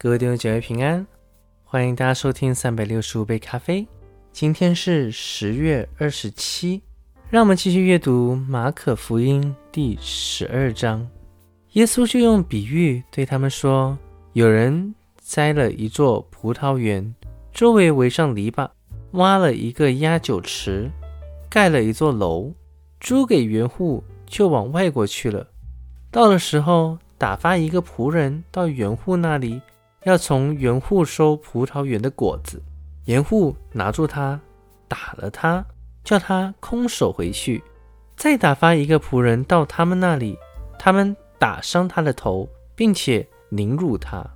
各位弟兄姐妹平安，欢迎大家收听三百六十五杯咖啡。今天是十月二十七，让我们继续阅读马可福音第十二章。耶稣就用比喻对他们说：“有人栽了一座葡萄园，周围围上篱笆，挖了一个压酒池，盖了一座楼，租给园户，就往外国去了。到了时候，打发一个仆人到园户那里，要从园户收葡萄园的果子。园户拿住他，打了他，叫他空手回去。再打发一个仆人到他们那里，他们。”打伤他的头，并且凌辱他，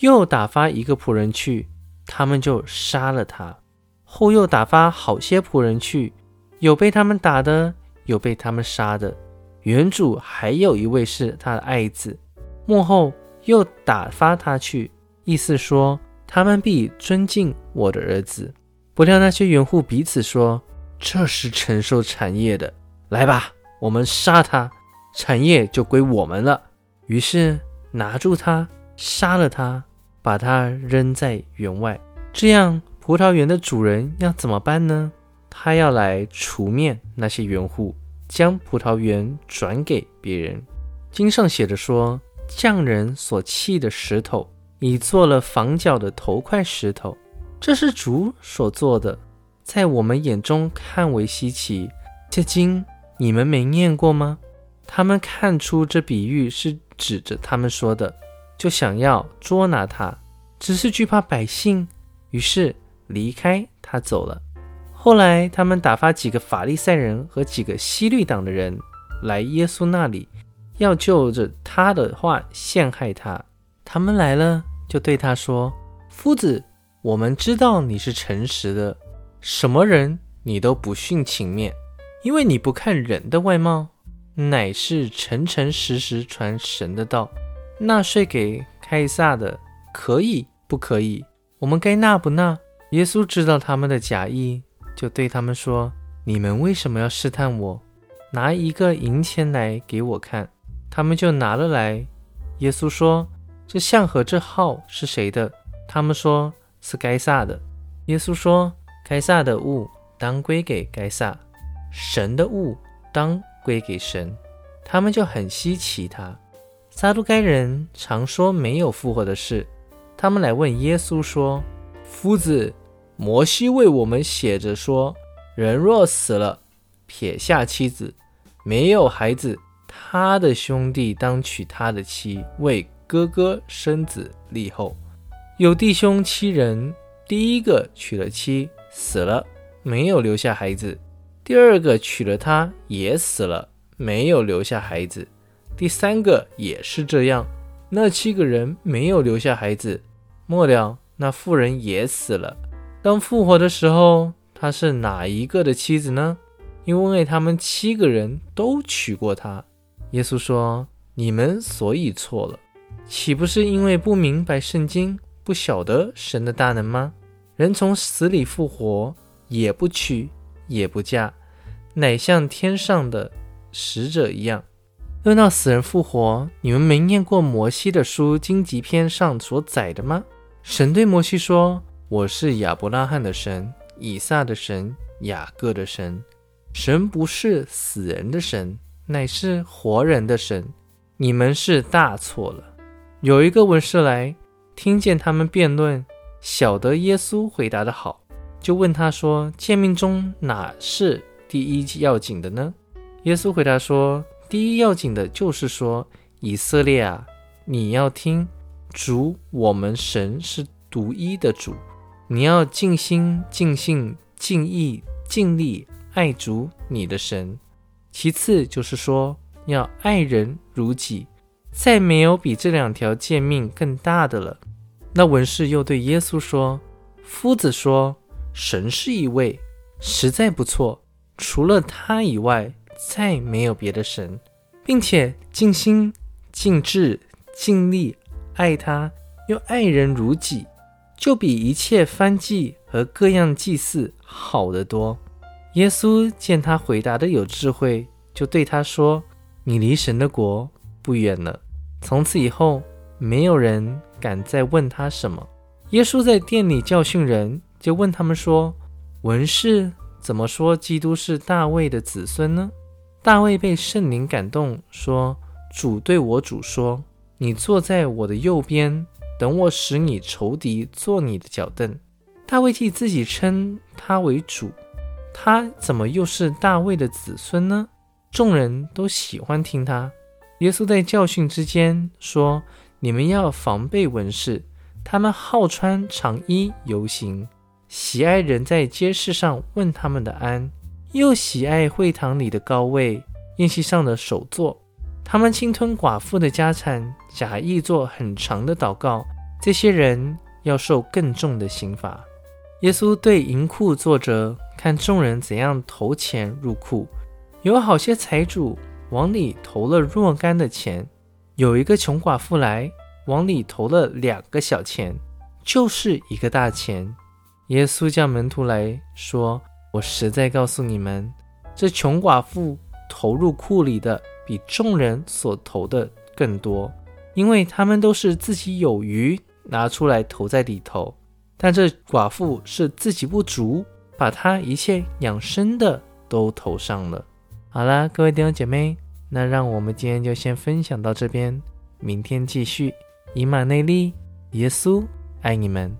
又打发一个仆人去，他们就杀了他。后又打发好些仆人去，有被他们打的，有被他们杀的。原主还有一位是他的爱子，幕后又打发他去，意思说他们必尊敬我的儿子。不料那些园户彼此说：“这是承受产业的，来吧，我们杀他。”产业就归我们了。于是拿住他，杀了他，把他扔在园外。这样，葡萄园的主人要怎么办呢？他要来除灭那些园户，将葡萄园转给别人。经上写着说：“匠人所弃的石头，已做了房角的头块石头。这是主所做的，在我们眼中看为稀奇。这经你们没念过吗？”他们看出这比喻是指着他们说的，就想要捉拿他，只是惧怕百姓，于是离开他走了。后来他们打发几个法利赛人和几个西律党的人来耶稣那里，要就着他的话陷害他。他们来了，就对他说：“夫子，我们知道你是诚实的，什么人你都不徇情面，因为你不看人的外貌。”乃是诚诚实实传神的道，纳税给凯撒的可以不可以？我们该纳不纳？耶稣知道他们的假意，就对他们说：“你们为什么要试探我？拿一个银钱来给我看。”他们就拿了来。耶稣说：“这象和这号是谁的？”他们说是该撒的。耶稣说：“该撒的物当归给该撒，神的物当。”归给神，他们就很稀奇他。撒都该人常说没有复活的事，他们来问耶稣说：“夫子，摩西为我们写着说，人若死了，撇下妻子，没有孩子，他的兄弟当娶他的妻，为哥哥生子立后。有弟兄七人，第一个娶了妻，死了，没有留下孩子。”第二个娶了她也死了，没有留下孩子。第三个也是这样，那七个人没有留下孩子。末了，那妇人也死了。当复活的时候，她是哪一个的妻子呢？因为他们七个人都娶过她。耶稣说：“你们所以错了，岂不是因为不明白圣经，不晓得神的大能吗？人从死里复活，也不娶。”也不嫁，乃像天上的使者一样。论到死人复活，你们没念过摩西的书荆棘篇上所载的吗？神对摩西说：“我是亚伯拉罕的神，以撒的神，雅各的神。神不是死人的神，乃是活人的神。你们是大错了。”有一个文士来，听见他们辩论，晓得耶稣回答的好。就问他说：“诫命中哪是第一要紧的呢？”耶稣回答说：“第一要紧的就是说，以色列啊，你要听主，我们神是独一的主，你要尽心、尽性、尽意、尽力爱主你的神。其次就是说，要爱人如己，再没有比这两条诫命更大的了。”那文士又对耶稣说：“夫子说。”神是一位，实在不错。除了他以外，再没有别的神，并且尽心、尽智、尽力爱他，又爱人如己，就比一切翻祭和各样祭祀好得多。耶稣见他回答的有智慧，就对他说：“你离神的国不远了。从此以后，没有人敢再问他什么。耶稣在店里教训人，就问他们说：“文士怎么说基督是大卫的子孙呢？”大卫被圣灵感动，说：“主对我主说，你坐在我的右边，等我使你仇敌坐你的脚凳。”大卫替自己称他为主，他怎么又是大卫的子孙呢？众人都喜欢听他。耶稣在教训之间说：“你们要防备文士，他们好穿长衣游行，喜爱人在街市上问他们的安。”又喜爱会堂里的高位，宴席上的首座。他们侵吞寡妇的家产，假意做很长的祷告。这些人要受更重的刑罚。耶稣对银库坐着，看众人怎样投钱入库。有好些财主往里投了若干的钱，有一个穷寡妇来往里投了两个小钱，就是一个大钱。耶稣叫门徒来说。我实在告诉你们，这穷寡妇投入库里的比众人所投的更多，因为他们都是自己有余拿出来投在里头，但这寡妇是自己不足，把她一切养生的都投上了。好啦，各位弟兄姐妹，那让我们今天就先分享到这边，明天继续。以马内利，耶稣爱你们。